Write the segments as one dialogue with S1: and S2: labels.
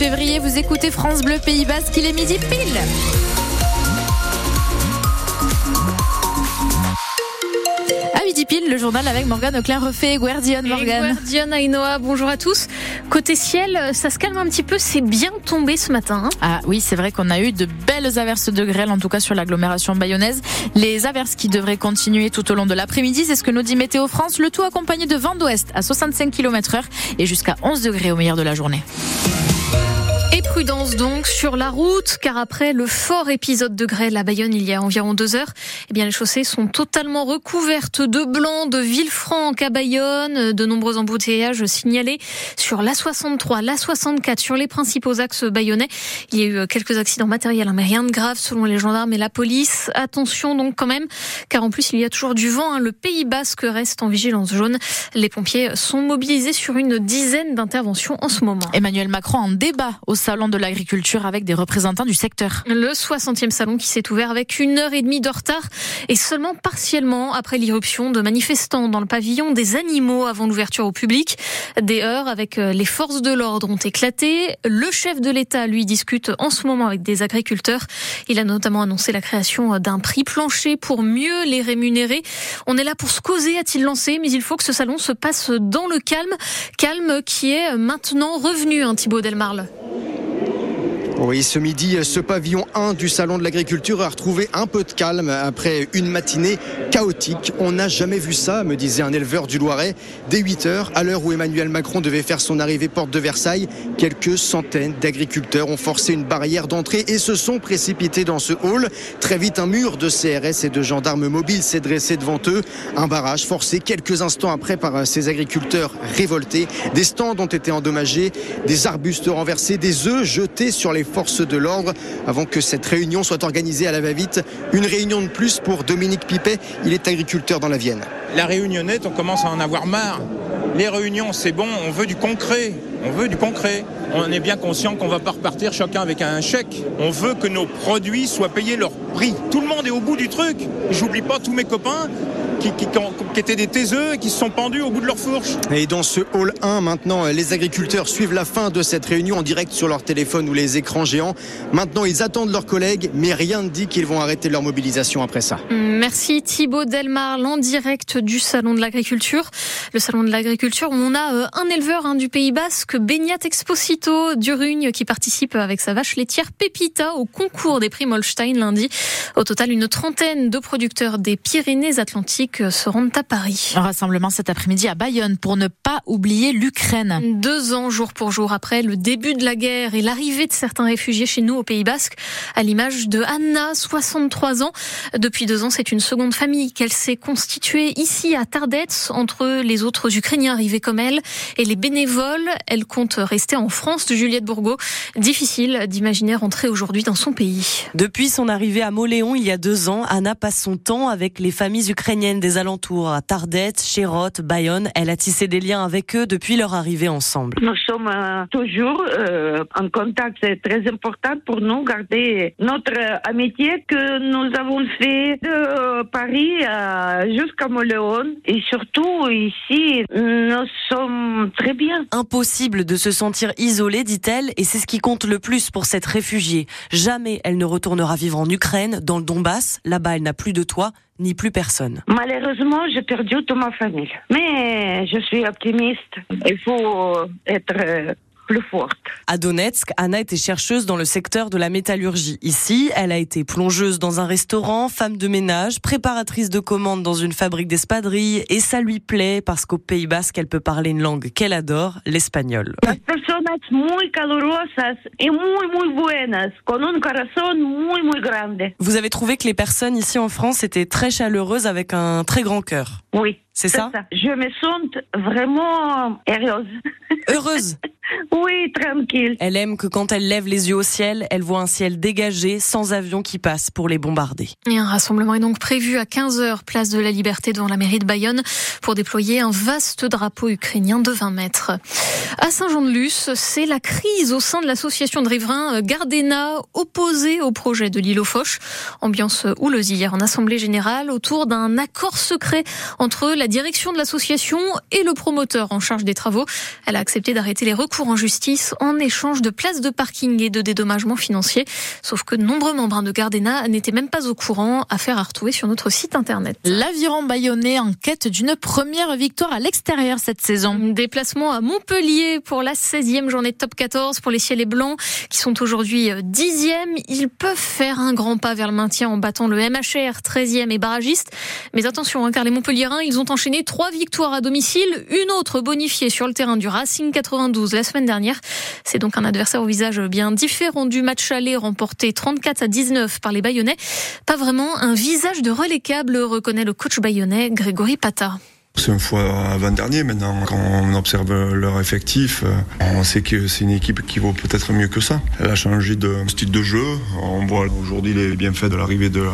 S1: Février, vous écoutez France Bleu Pays Basque, il est midi pile. À midi pile, le journal avec Morgane Auclair refait Guardian Morgane.
S2: Guardian Ainoa, bonjour à tous. Côté ciel, ça se calme un petit peu, c'est bien tombé ce matin. hein.
S1: Ah oui, c'est vrai qu'on a eu de belles averses de grêle, en tout cas sur l'agglomération bayonnaise. Les averses qui devraient continuer tout au long de l'après-midi, c'est ce que nous dit Météo France. Le tout accompagné de vent d'ouest à 65 km heure et jusqu'à 11 degrés au meilleur de la journée.
S2: Et prudence donc sur la route, car après le fort épisode de grêle à Bayonne il y a environ deux heures, eh bien les chaussées sont totalement recouvertes de blanc de Villefranche à Bayonne. De nombreux embouteillages signalés sur l'A63, l'A64, sur les principaux axes bayonnais. Il y a eu quelques accidents matériels, hein, mais rien de grave selon les gendarmes et la police. Attention donc quand même, car en plus il y a toujours du vent. hein. Le Pays Basque reste en vigilance jaune. Les pompiers sont mobilisés sur une dizaine d'interventions en ce moment.
S1: Emmanuel Macron en débat au salon de l'agriculture avec des représentants du secteur.
S2: Le 60e salon qui s'est ouvert avec une heure et demie de retard et seulement partiellement après l'irruption de manifestants dans le pavillon des animaux avant l'ouverture au public. Des heures avec euh, les forces de l'ordre ont éclaté. Le chef de l'État, lui, discute en ce moment avec des agriculteurs. Il a notamment annoncé la création d'un prix plancher pour mieux les rémunérer. On est là pour se causer, a-t-il lancé, mais il faut que ce salon se passe dans le calme. Calme qui est maintenant revenu, hein, Thibaut Delmarle.
S3: Oui, ce midi, ce pavillon 1 du Salon de l'Agriculture a retrouvé un peu de calme après une matinée chaotique. On n'a jamais vu ça, me disait un éleveur du Loiret. Dès 8 heures, à l'heure où Emmanuel Macron devait faire son arrivée porte de Versailles, quelques centaines d'agriculteurs ont forcé une barrière d'entrée et se sont précipités dans ce hall. Très vite, un mur de CRS et de gendarmes mobiles s'est dressé devant eux. Un barrage forcé quelques instants après par ces agriculteurs révoltés. Des stands ont été endommagés, des arbustes renversés, des œufs jetés sur les forces de l'ordre avant que cette réunion soit organisée à la va-vite. Une réunion de plus pour Dominique Pipet. Il est agriculteur dans la Vienne.
S4: La réunionnette, on commence à en avoir marre. Les réunions, c'est bon, on veut du concret. On veut du concret. On est bien conscient qu'on va pas repartir chacun avec un chèque. On veut que nos produits soient payés leur prix. Tout le monde est au bout du truc. J'oublie pas tous mes copains qui, qui- qui étaient des taiseux et qui se sont pendus au bout de leur fourche.
S3: Et dans ce hall 1, maintenant, les agriculteurs suivent la fin de cette réunion en direct sur leur téléphone ou les écrans géants. Maintenant, ils attendent leurs collègues, mais rien ne dit qu'ils vont arrêter leur mobilisation après ça.
S2: Merci Thibaut Delmarle en direct du Salon de l'Agriculture. Le Salon de l'Agriculture où on a euh, un éleveur hein, du Pays Basque, Beniat Exposito d'Urugne, qui participe avec sa vache laitière Pépita au concours des prix Molstein lundi. Au total, une trentaine de producteurs des Pyrénées-Atlantiques euh, se rendent à Paris.
S1: Un rassemblement cet après-midi à Bayonne pour ne pas oublier l'Ukraine.
S2: Deux ans jour pour jour après le début de la guerre et l'arrivée de certains réfugiés chez nous au Pays Basque, à l'image de Anna, 63 ans. Depuis deux ans, c'est une seconde famille qu'elle s'est constituée ici à Tardets entre les autres Ukrainiens arrivés comme elle et les bénévoles. Elle compte rester en France de Juliette Bourgo. Difficile d'imaginer rentrer aujourd'hui dans son pays.
S5: Depuis son arrivée à Moléon il y a deux ans, Anna passe son temps avec les familles ukrainiennes des alentours, à Tardets, Chérot, Bayonne. Elle a tissé des liens avec eux depuis leur arrivée ensemble.
S6: Nous sommes euh, toujours euh, en contact. C'est très important pour nous garder notre euh, amitié que nous avons fait de Paris jusqu'à Moléon. Et surtout ici, nous sommes très bien.
S5: Impossible de se sentir isolée, dit-elle, et c'est ce qui compte le plus pour cette réfugiée. Jamais elle ne retournera vivre en Ukraine, dans le Donbass. Là-bas, elle n'a plus de toit, ni plus personne.
S6: Malheureusement, j'ai perdu toute ma famille. Mais je suis optimiste. Il faut être euh, plus forte.
S5: À Donetsk, Anna était chercheuse dans le secteur de la métallurgie. Ici, elle a été plongeuse dans un restaurant, femme de ménage, préparatrice de commandes dans une fabrique d'espadrilles, et ça lui plaît parce qu'au Pays Basque, elle peut parler une langue qu'elle adore, l'espagnol. Vous avez trouvé que les personnes ici en France étaient très chaleureuses avec un très grand cœur.
S6: Oui.
S5: C'est ça?
S6: Je me sens vraiment heureuse.
S5: Heureuse?
S6: Oui, tranquille.
S5: Elle aime que quand elle lève les yeux au ciel, elle voit un ciel dégagé, sans avion qui passe pour les bombarder.
S2: Et un rassemblement est donc prévu à 15h, place de la Liberté devant la mairie de Bayonne, pour déployer un vaste drapeau ukrainien de 20 mètres. À Saint-Jean-de-Luz, c'est la crise au sein de l'association de riverains Gardena, opposée au projet de l'île aux Foch. Ambiance houleuse hier en assemblée générale autour d'un accord secret entre la la direction de l'association et le promoteur en charge des travaux. Elle a accepté d'arrêter les recours en justice en échange de places de parking et de dédommagements financiers. Sauf que de nombreux membres de Gardena n'étaient même pas au courant. Affaire à retrouver sur notre site internet.
S1: L'aviron bayonnais en quête d'une première victoire à l'extérieur cette saison.
S2: Déplacement à Montpellier pour la 16e journée de top 14 pour les ciels et blancs qui sont aujourd'hui 10e. Ils peuvent faire un grand pas vers le maintien en battant le MHR 13e et barragiste. Mais attention, hein, car les Montpelliérains, ils ont enchaîné trois victoires à domicile, une autre bonifiée sur le terrain du Racing 92 la semaine dernière. C'est donc un adversaire au visage bien différent du match aller remporté 34 à 19 par les Bayonnais. Pas vraiment un visage de relécable, reconnaît le coach bayonnais Grégory Pata.
S7: C'est une fois avant-dernier maintenant. Quand on observe leur effectif, euh, on sait que c'est une équipe qui vaut peut-être mieux que ça. Elle a changé de style de jeu. On voit aujourd'hui les bienfaits de l'arrivée de,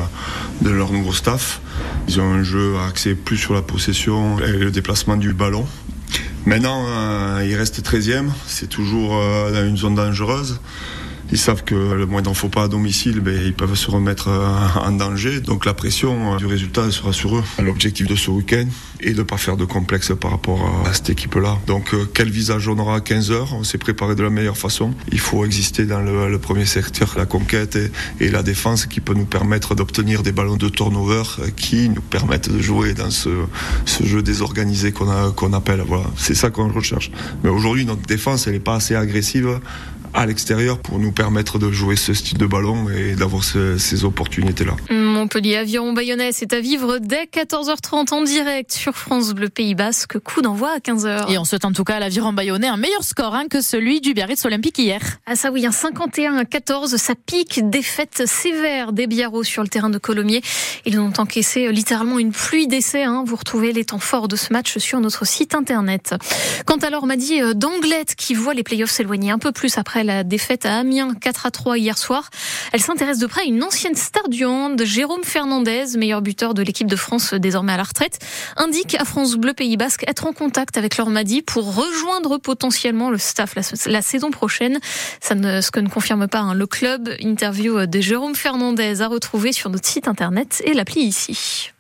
S7: leur nouveau staff. Ils ont un jeu axé plus sur la possession et le déplacement du ballon. Maintenant, euh, ils restent 13e. C'est toujours euh, dans une zone dangereuse. Ils savent que le moins d'en pas à domicile, ben, ils peuvent se remettre euh, en danger. Donc la pression euh, du résultat sera sur eux. L'objectif de ce week-end est de ne pas faire de complexe par rapport à cette équipe-là. Donc euh, quel visage on aura à 15 heures? On s'est préparé de la meilleure façon. Il faut exister dans le, premier secteur, la conquête et, la défense qui peut nous permettre d'obtenir des ballons de turnover qui nous permettent de jouer dans ce, jeu désorganisé qu'on qu'on appelle. Voilà, c'est ça qu'on recherche. Mais aujourd'hui, notre défense, elle n'est pas assez agressive à l'extérieur pour nous permettre de jouer ce style de ballon et d'avoir ces opportunités-là.
S2: Montpellier Aviron Bayonnais, c'est à vivre dès 14h30 en direct sur France Bleu Pays Basque. Coup d'envoi à 15h.
S1: Et on souhaite en tout cas à l'Aviron Bayonnais un meilleur score hein, que celui du Biarritz Olympique hier.
S2: Ah ça oui, un 51 à 14, ça pique, défaite sévère des Biarros sur le terrain de Colomiers. Ils ont encaissé littéralement une pluie d'essais. Hein. Vous retrouvez les temps forts de ce match sur notre site internet. Quant à m'a dit euh, d'Anglette qui voit les playoffs s'éloigner un peu plus après la défaite à Amiens 4 à 3 hier soir, elle s'intéresse de près à une ancienne star du hand, Jérôme Fernandez, meilleur buteur de l'équipe de France désormais à la retraite, indique à France Bleu Pays Basque être en contact avec Madi pour rejoindre potentiellement le staff la, saison prochaine. Ce que ne confirme pas hein, le club. Interview de Jérôme Fernandez à retrouver sur notre site internet et l'appli ici.